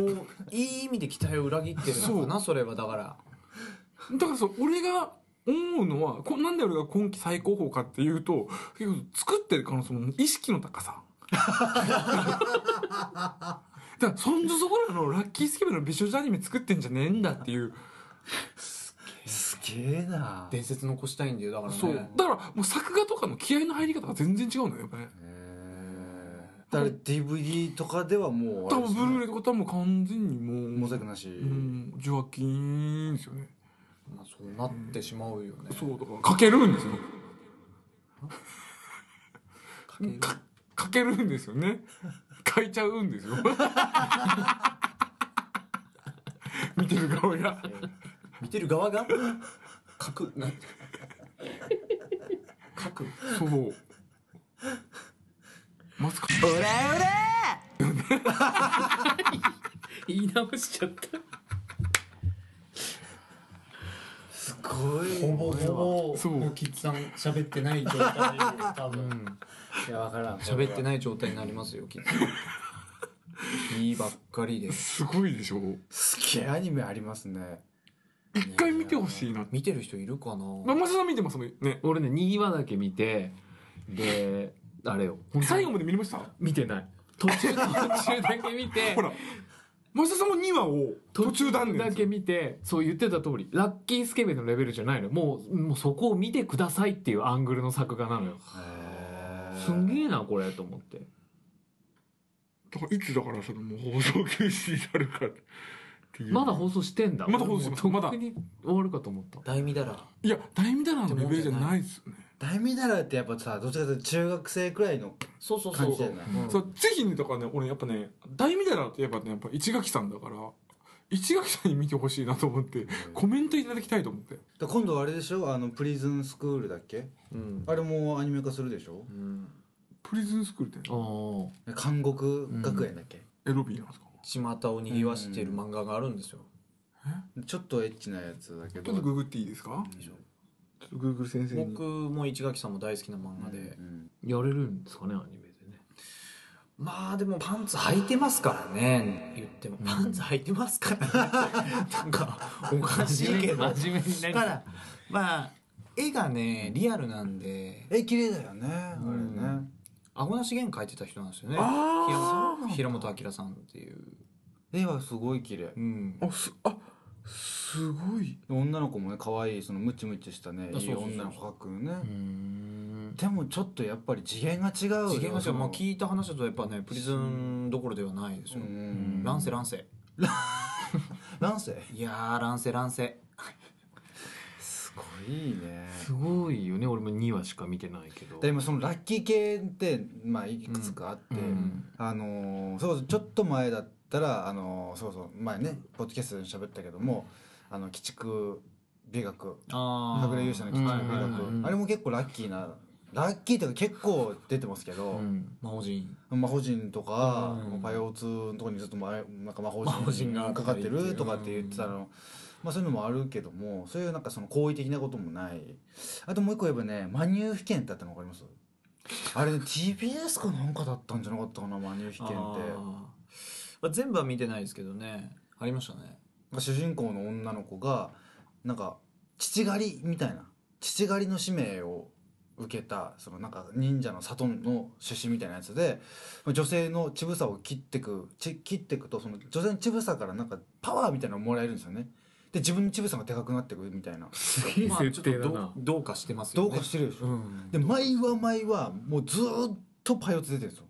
ういい意味で期待を裏切ってるのかなそれはだから。だからそう俺が思うのはこなんで俺が今季最高峰かっていうと結構作ってる可能性も意識の高さだからそんじょそこらのラッキースケベの美少女アニメ作ってんじゃねえんだっていう。すげえな。伝説残したいんだよだからね。そうだからもう作画とかの気合の入り方が全然違うんだよやっぱね。だから DVD とかではもうあ多分ブルーレイとか多分完全にもうモザイクなし。うん受話金ですよね。まあそうなってしまうよね。そうだからかけるんですよ。かけるかかけるんですよね。書いちゃうんですよ。見てる側が。見てる側が？書くな書くそうまさか言い直しちゃったすごい。ほぼほぼそうキッズさん喋ってない状態 多分。いやわからん。喋ってない状態になりますよキッズ。いいばっかりです。ごいでしょ。すげえアニメありますね。一回見てほしいな。見てる人いるかな？まあマサさん見てますもんね。俺ね2話だけ見てであれよ。最後まで見れました？見てない。途中途中だけ見てほらマサさんも2話を途中断念だけ見てそう言ってた通りラッキースケベのレベルじゃないの。もうもうそこを見てくださいっていうアングルの作画なのよ。すんげえなこれと思ってだからいつだからそのもう放送休止になるかていう。まだ放送してんだ。まだ放送してます。まだ終わるかと思った。大見だ。らいや大見だらのレベルじゃないですよね大見だらってやっぱさどっちかというと中学生くらいのそうそうそう。そう感じだよねうん。そうぜひねだからね俺やっぱね大見だらってやっぱねやっぱ市垣さんだから市垣さんに見てほしいなと思ってコメントいただきたいと思って。で今度あれでしょ？あのプリズンスクールだっけ？うん。あれもアニメ化するでしょ？うん。プリズンスクールってああ。監獄学園だっけ、エロビーなんですか？巷を賑わしている漫画があるんですよ。ちょっとエッチなやつだけど。ちょっとググっていいですか？ちょっとグーグル先生に。僕も市垣さんも大好きな漫画で。うんやれるんですかねアニメでね。まあでもパンツ履いてますからね言っても。パンツ履いてますからね。なんかおかしいけど。真面目にただまあ絵がねリアルなんで。え綺麗だよねあれうんね。あごなし弦描いてた人なんですよね。平本明さんっていう、絵はすごい綺麗。うん、あすあすごい。女の子もね可愛いそのムチムチしたねいい女の子描くね。うんでもちょっとやっぱり次元が違うよ次元が違う、まあ、い聞いた話だとやっぱねプリズンどころではないですよ、うん。乱世乱世。なんせいやー乱世乱世。すごいね。すごいよね俺も2話しか見てないけど。でもそのラッキー系ってまあいくつかあって、うん。あのーそうそうちょっと前だったらあのーそうそう前ねポッドキャストで喋ったけどもあの鬼畜美学あ隠れ勇者の鬼畜美学、うんうんうんあれも結構ラッキーなラッキーっていうか結構出てますけど、うん。魔法陣。魔法陣とか、うん。パイオーツのとこにずっとまなんか魔法陣が陣かかってるとかって言ってたの、まあそういうのもあるけどもそういうなんかその好意的なこともない。あともう一個言えばねマニュー被験ってあったの分かります？あれね TBS かなんかだったんじゃなかったかなマニュー被験ってあー全部は見てないですけどね。ありましたね。主人公の女の子がなんか父狩りみたいな。父狩りの使命を受けたそのなんか忍者の里の出身みたいなやつで女性の乳房を切ってくち切ってくとその女性の乳房からなんかパワーみたいなのをもらえるんですよね。で自分の乳房がでかくなってくみたいな。すげえまあちょっと設定だなどうどうかしてますよどねうかしてるでしょ、うん。で毎話毎話もうずーっとパイオツ出てるんですよ。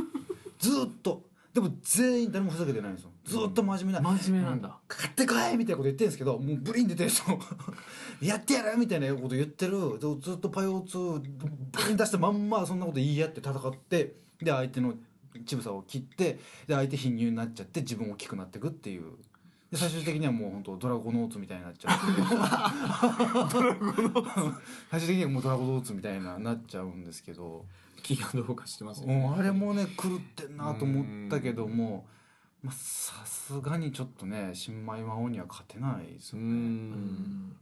ずーっとでも全員誰もふざけてないんですよ。ずーっと真面目な。真面目なんだ。買ってこいみたいなこと言ってるんですけどもうブリン出てるんですよ。やってやるみたいなこと言ってる。でずっとパイオツブリン出してまんまそんなこと言い合って戦ってで相手の乳房を切ってで相手貧乳になっちゃって自分大きくなっていくっていう。で最終的にはもう本当ドラゴノーツみたいになっちゃう。ドラゴノーツ。最終的にはもうドラゴノーツみたいななっちゃうんですけど気がどうかしてますよもうあれもね狂ってんなと思ったけどもまあさすがにちょっとね新米魔王には勝てないですようねん。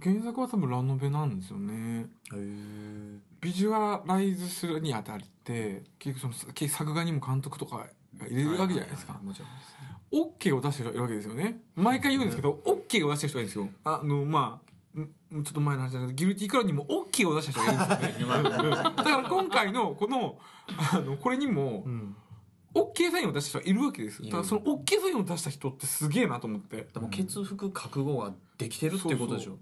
原作は多分ラノベなんですよね。ビジュアライズするにあたって結局そのけ作画にも監督とかが入れるわけじゃないですか。もちろんですオッケーを出してるわけですよね。毎回言うんですけどオッケーを出してる人がいるんですよ。あのまあんちょっと前の話だけどギルティークラウンにもオッケーを出した人がいるんですよねうん だから今回のこのあのこれにもうん。オッケーサインを出した人がいるわけですいる。だからそのオッケーサインを出した人ってすげえなと思って。でも血服覚悟ができてるっていうことでしょ。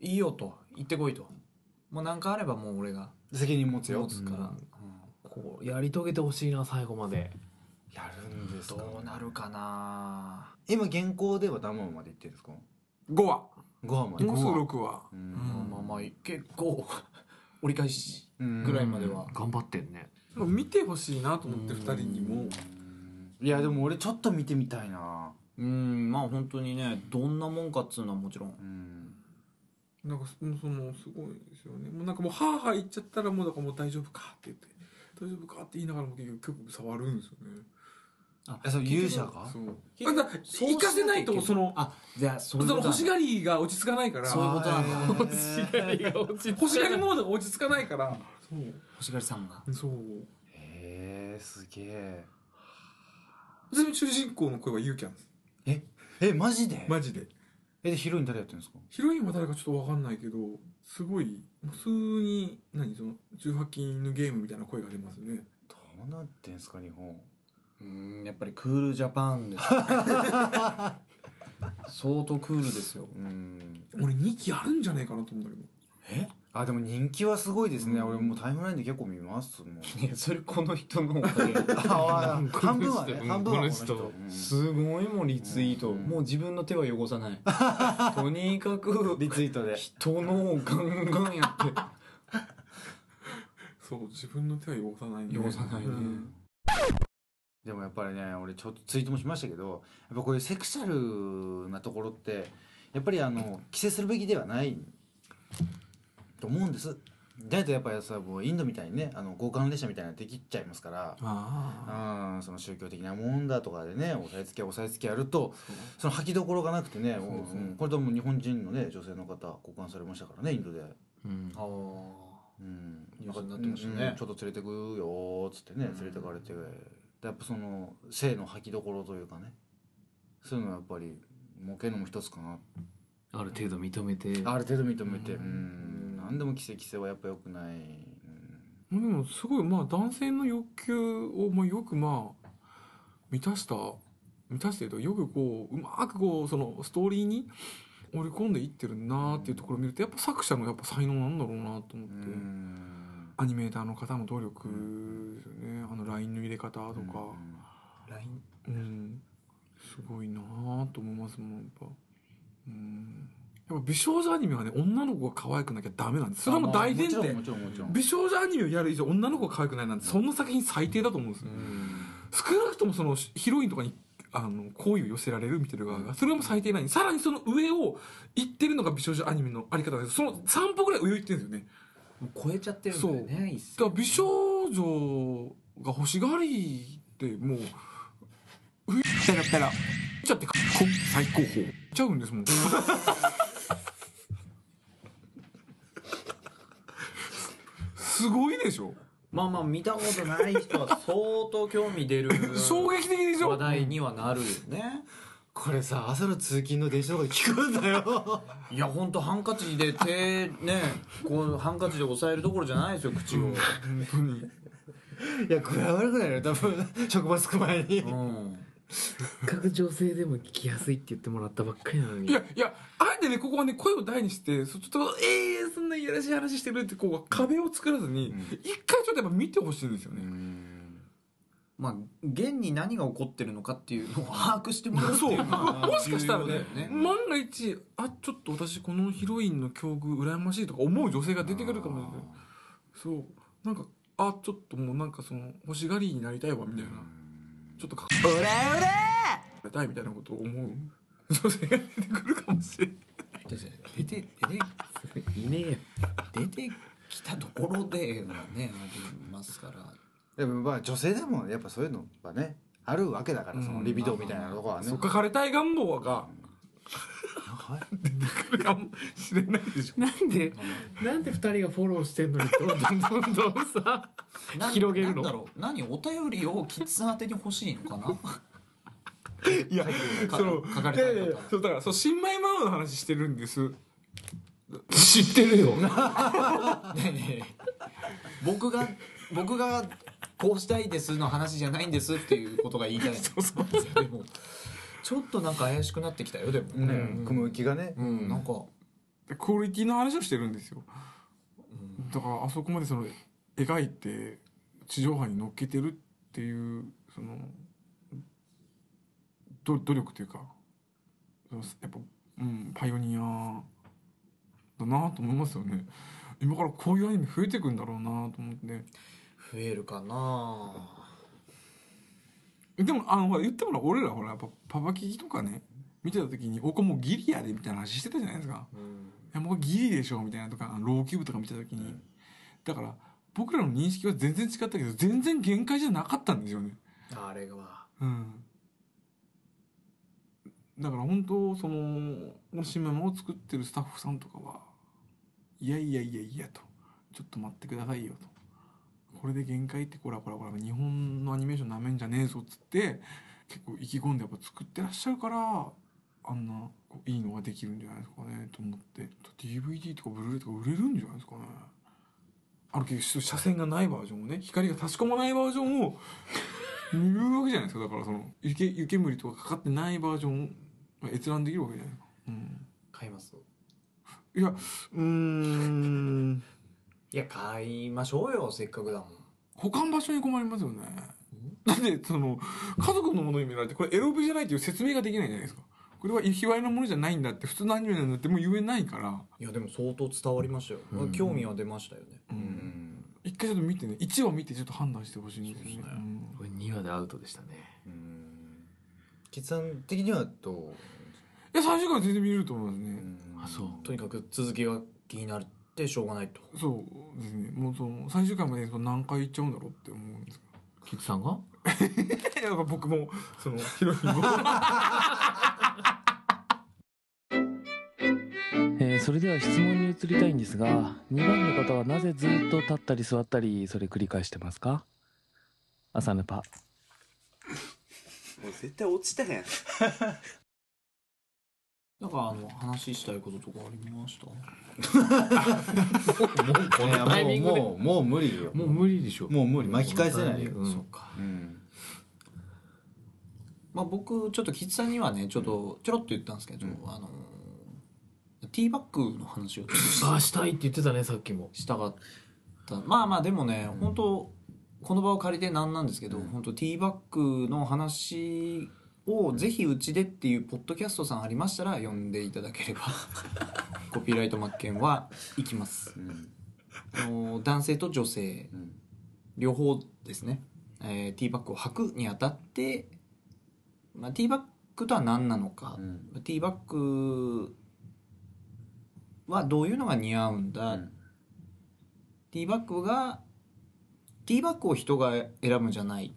いいよと言ってこいと。もう何かあればもう俺が。責任持つよ。持つから、こうやり遂げてほしいな最後まで。やるんですか。どうなるかな。今現行では何話までいってるんですか？5話5話までもうすぐ6話ううん。んまあまあ結構折り返しうんぐらいまでは。頑張ってんね。見てほしいなと思って2人にも。いやでも俺ちょっと見てみたいな。うん。まあ本当にねどんなもんかっつうのはもちろん。うん。なんかそそのすごいですよね。もうなんかもうハーハー言っちゃったらもうだからもう大丈夫かって言って大丈夫かって言いながらも結局結構触るんですよねえそう勇者が？そう。だそう行かせないとそのあじゃあそういそうの欲しがりが落ち着かないから。そういうことなんだ。あー欲しがりが落ち欲しがりモードが落ち着かないから。星狩さんが？そう。そうへえすげえちなみに主人公の声はユーキャンです。ええマジで？マジで。えでヒロイン誰やってるんですか？ヒロインは誰かちょっと分かんないけどすごい普通に何その18禁のゲームみたいな声が出ますね。どうなってんすか日本うんやっぱりクールジャパンです 相当クールですよ。うん。俺2期あるんじゃねえかなと思うんだけど。え？あでも人気はすごいですね、俺もうタイムラインで結構見ますもん。いやそれこの人のおかげ。半分はねうん半分はこの人。この人。うん。すごいもんリツイート、うん。もう自分の手は汚さない。とにかくリツイートで。人のをガンガンやって。そう自分の手は汚さないね。汚さないね。うんでもやっぱりね俺ちょっとツイートもしましたけどやっぱこういうセクシャルなところってやっぱりあの規制するべきではないと思うんです。だいたいやっぱりさもうインドみたいにねあの交換列車みたいなのできちゃいますからあうんその宗教的なもんだとかでね押さえつけ押さえつけやるとその吐きどころがなくてねもううんこれとも日本人のね女性の方交換されましたからねインドで。うん。ああうん、ニュースになってましたね。うんちょっと連れてくよーっつってね連れてかれて、やっぱその性の吐きどころというかね。そういうのはやっぱり儲けるのも一つかな。ある程度認めて。ある程度認めて。うん。何でも規制規制はやっぱ良くない、うん。でもすごいまあ男性の欲求をまあよくまあ満たした満たしてるとよくこううまくこうそのストーリーに織り込んでいってるなっていうところを見るとやっぱ作者のやっぱ才能なんだろうなと思って、うんアニメーターの方の努力ですよね。あのラインの入れ方とか、LINE うん、すごいなと思いますもんやっぱ、うん、やっぱ美少女アニメはね女の子が可愛くなきゃダメなんです。それはもう大前提。もちろんもちろんもちろん。美少女アニメをやる以上女の子が可愛くないなんてそんな作品最低だと思うんですよ、少なくともそのヒロインとかにあの好意を寄せられる見てる側がそれはもう最低ない。さらにその上を行ってるのが美少女アニメのあり方です。その3歩ぐらい上を行ってるんですよねもう超えちゃってるんだよね一だから美少女が欲しがりってもううペラペラ。ちゃってこ最高峰。ちゃうんですもん。すごいでしょ？まあまあ見たことない人は相当興味出る衝撃的でしょ？話題にはなるよねこれさ朝の通勤の電車とかで聞くんだよ。いや本当ハンカチで手ねこうハンカチで押さえるどころじゃないですよ口を、本当に。いや具合悪くないのよ。多分職場着く前に、うん、各女性でも聞きやすいって言ってもらったばっかりなのに。いやいやあえてねここはね声を大にしてそちょっとえー、そんないやらしい話してるってこう壁を作らずに一回ちょっとやっぱ見てほしいんですよね、まあ現に何が起こってるのかっていうのを把握してもらうってそういうのは もしかしたらね。万が一あちょっと私このヒロインの境遇羨ましいとか思う女性が出てくるかもしれない。そう。なんかあちょっともうなんかその欲しがりになりたいわみたいな。ちょっとかっこうれうれたいみたいなことを思う。女性が出てくるかもしれない。出て出て出ていねえよ出てきたところではねありますからでもまあ女性でもやっぱそういうのはねあるわけだからそのリビドーみたいなとこはね、そう書かれたい願望が出てくるかもし れないでしょ。なんでなんで二人がフォローしてんのにどんどんどんどんさな 広げるの？なんだろう。何お便りをキッズ宛てに欲しいのかな？いやかその書かれたいいやいやことそうだからそう新米ママの話してるんです。知ってるよ。ねえねえ。僕が僕がこうしたいですの話じゃないんですっていうことが言いたい。そうそうでもちょっとなんか怪しくなってきたよでも。うん。ね雲行きがね、うん。なんか。でクオリティの話をしてるんですよ。だからあそこまでその描いて地上波に乗っけてるっていうそのど努力というかやっぱ、うん、パイオニアだなと思いますよね。今からこういうアニメ増えてくんだろうなと思って増えるかな。でもあのほら言ってもら俺らほらやっぱパパキキとかね見てた時に「おこもうギリやで」みたいな話してたじゃないですか。いやもうギリでしょみたいなとかあのローキューブとか見た時に、だから僕らの認識は全然違ったけど全然限界じゃなかったんですよね。あれはうん。だから本当その新メモを作ってるスタッフさんとかはいやいやいやいやとちょっと待ってくださいよとこれで限界ってこらこらこら日本のアニメーションなめんじゃねえぞっつって結構意気込んでやっぱ作ってらっしゃるからあんなこういいのができるんじゃないですかねと思って。DVD とかブルーレイとか売れるんじゃないですかね。あるけど車線がないバージョンをね光が差し込まないバージョンを見るわけじゃないですか。だからその湯煙とかかかってないバージョンが閲覧できるわけじゃないですか、うん、買います。いやうーんいや買いましょうよせっかくだもん。保管場所に困りますよね。だってその家族のものに見られてこれエロビじゃないっていう説明ができないじゃないですか。これは卑猥なものじゃないんだって普通のアニメなんだってもう言えないから。いやでも相当伝わりましたよ、うん。興味は出ましたよね。うん。一回ちょっと見てね。1話見てちょっと判断してほしいんですよね。うん。これ2話でアウトでしたね。うん。キツさん的にはどう？いや最初から全然見れると思いますね、あそう。とにかく続きが気になってしょうがないと。そうですね。もうその最終回までその何回行っちゃうんだろうって思うんですさんが？け どいやだから僕もその ヒロインも。えーそれでは質問に移りたいんですが2番の方はなぜずっと立ったり座ったりそれ繰り返してますか？朝ヌパもう絶対落ちてへんなんかあの話したいこととかありました？このタイミングでもうもうもう無理よ。もう無理でしょ。もう無理。巻き返せないよ。うん。そうか。うん。まあ僕ちょっとキッズさんにはねちょっとちょろっと言ったんですけど、あのティーバッグの話をあしたいって言ってたねさっきも。したかった。まあまあでもね、本当この場を借りてなんなんですけど、本当ティーバッグの話をぜひうちでっていうポッドキャストさんありましたら呼んでいただければ。コピーライトマッケンは行きます。うん。あの男性と女性。うん。両方ですね、えーティーバッグを履くにあたって、まあ、ティーバッグとは何なのか、うん。ティーバッグはどういうのが似合うんだ、うん。ティーバッグがティーバッグを人が選ぶんじゃない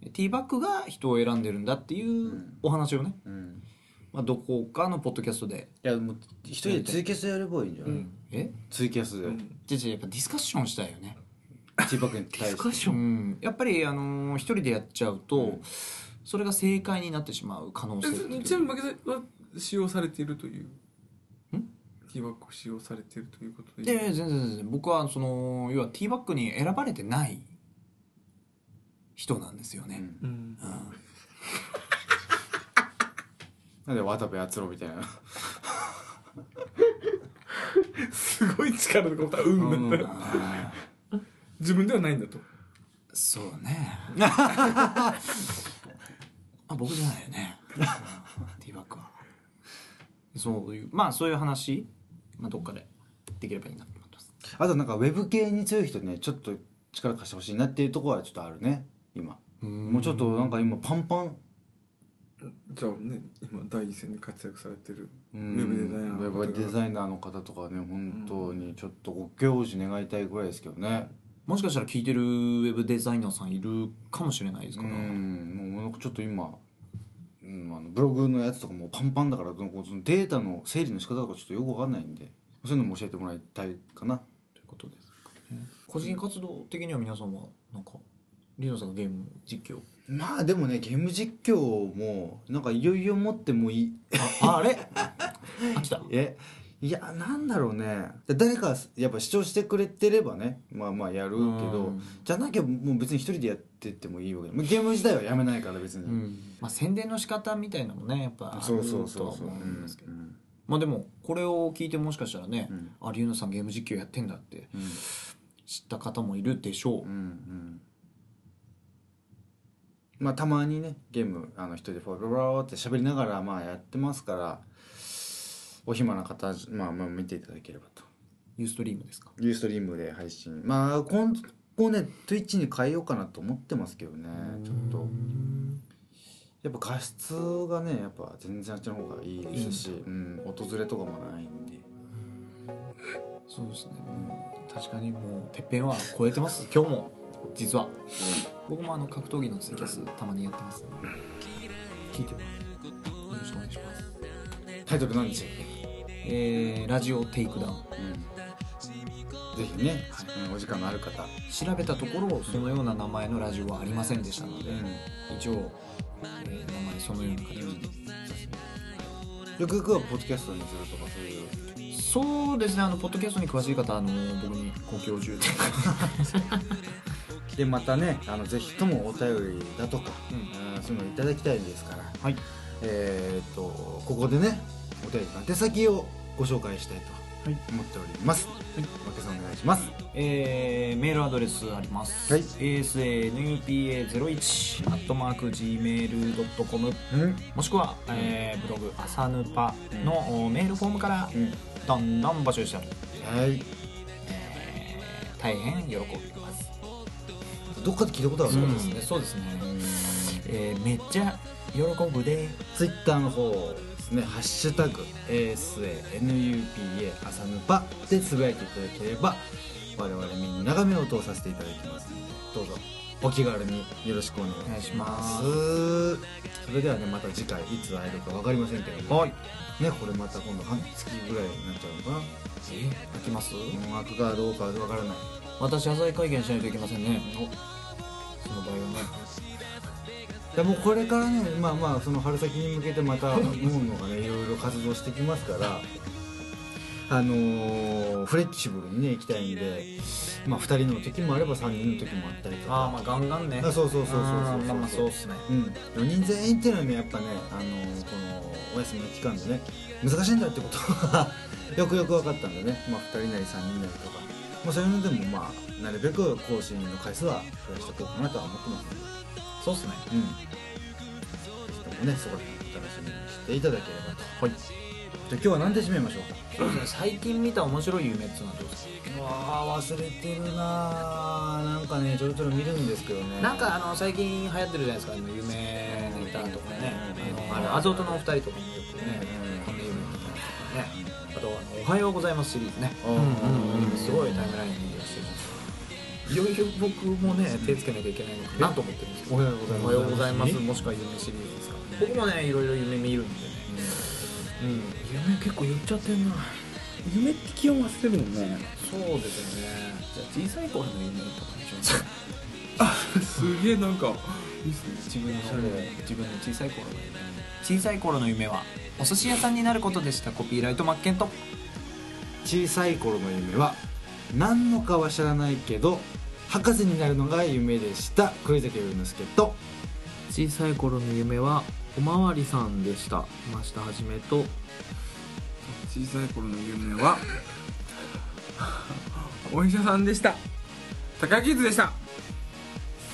ティーバッグが人を選んでるんだっていうお話をね、うん。まあ、どこかのポッドキャストで、いやもう一人でツイキャスやればいいんじゃない？え？ツイキャスで。じゃじゃやっぱディスカッションしたいよね。ティーバッグに対して。うん、やっぱり、あのー一人でやっちゃうと、それが正解になってしまう可能性ちなみに負けさは使用されているという？ティーバッグを使用されているということで。いやいや全然全然。僕はその要はティーバッグに選ばれてない人なんですよね、うん。うん。なんで渡部篤郎みたいな。すごい力のことはう。ん。だった自分ではないんだと。そうね。あ僕じゃないよね。ティーバッグは。そういうまあそういう話、まあ、どっかで。できればいいなと思ってます。あとなんかウェブ系に強い人ねちょっと力貸してほしいなっていうところはちょっとあるね今。もうちょっとなんか今パンパン。じゃあね今第一線で活躍されてるウウェブデザイナーウェブデザイナーの方とかね本当にちょっとご教示願いたいぐらいですけどね。もしかしたら聞いてるウェブデザイナーさんいるかもしれないですうから、んもうちょっと今、うん、あのブログのやつとかもうパンパンだからそのデータの整理の仕方とかちょっとよくわかんないんでそういうのも教えてもらいたいかな。ということですかね。個人活動的には皆さんはなんかリノさんがゲーム実況。まあでもねゲーム実況もなんかいよいよ持ってもいい。ああれ？あ来た。えいやなんだろうね。誰かやっぱ視聴してくれてればねまあまあやるけどうん。じゃなきゃもう別に一人でやってってもいいわけまあゲーム自体はやめないから別に、まあ宣伝の仕方みたいなのもねやっぱあるそうそうそうそうとは思うんですけど。うん。まあでもこれを聞いてもしかしたらね、うん。あリュウノさんゲーム実況やってんだってうん。知った方もいるでしょう、うんうんまあたまにねゲームあの一人でフォロローって喋りながらまあやってますからお暇な方まあまあ見ていただければと。ユーストリームですか？ユーストリームで配信。まあ今後ね Twitch に変えようかなと思ってますけどねちょっと。やっぱ画質がねやっぱ全然あっちの方がいいですし、うん、訪れとかもないんで。そうですね、うん、確かにもうてっぺんは超えてます。今日も。実は、僕もあの格闘技のツイキャスたまにやってますんで聞いてよろしくお願いします。タイトル何でしたっえー、ラジオテイクダウン。け、ぜひね、うんお時間のある方、調べたところそのような名前のラジオはありませんでしたので、一応、えー名前そのような形によくよくはポッドキャストにするとかそういう。そうですね。あのポッドキャストに詳しい方あの僕にご教授でまたねあのぜひともお便りだとか、うん。うんそういうのいただきたいですから。はい。えーっとここでねお便りの宛先をご紹介したいと思っております、はい、わけさんお願いします。えーメールアドレスあります、はい。asanupa01 アットマーク gmail.com うん。もしくは、えーブログ「朝ヌパ」のおメールフォームからうん。どんどん募集しております、はい。えー大変喜び。ますどっかで聞いたことあるそうのですね。そうですね、えーめっちゃ喜ぶで。ツイッターの方ですね「ハッシュタグ #ASANUPA 朝ぬぱ」でつぶやいていただければ我々みんなが目を通させていただきますのでどうぞお気軽によろしくお願いします。それではねまた次回いつ会えるか分かりませんけども、ねこれまた今度半月ぐらいになっちゃうのかな。え？開きます？もう開くかどうかは分からない。私謝罪会見しないといけませんねその場合はね。でもうこれからねまあまあその春先に向けてまたモンのがねいろいろ活動してきますからあのーフレキシブルにね行きたいんでまあ2人の時もあれば3人の時もあったりとか。ああまあガンガンね。あそうそうそうそうそう。あーまあまあそうっすね。うん、4人全員っていうのはねやっぱね、あのーこのお休みの期間でね難しいんだってことが よくよく分かったんでね、まあ、2人なり3人なりとか、まあ、そういうのでもまあなるべく更新の回数は増やしていこうかなとは思ってますのでそうっすねうん。ぜひともね、そこら辺お楽しみにしていただければと。はい。じゃあ今日は何で締めましょうか？そうですね最近見た面白い夢っていうのはどうですかうわー忘れてるなーなんかねちょろちょろ見るんですけどねなんかあの最近流行ってるじゃないですかあの夢ネタとかねあのあのアゾートのお二人とかもよおはようございます」シリーズねうんうん。うんすごいタイムラインにいらっしゃいますいよいよ僕もね手つけなきゃいけないのかなと思ってるんですけど。おはようございます。おはようございます。もしくは夢シリーズですか？僕もねいろいろ夢見るんでね。うん。夢結構言っちゃってんな。夢って基本忘れるもんね。そうですよね。じゃあ小さい頃の夢とかにしましょう すげえなんか自分の自分の小さい頃の夢。小さい頃の夢はお寿司屋さんになることでした。コピーライトマッケンと小さい頃の夢は何のかは知らないけど博士になるのが夢でした。栗崎祐之介と小さい頃の夢はおまわりさんでした。増田はじめと。小さい頃の夢はお医者さんでした。高木図でした。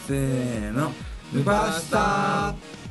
せーの。ヌバスター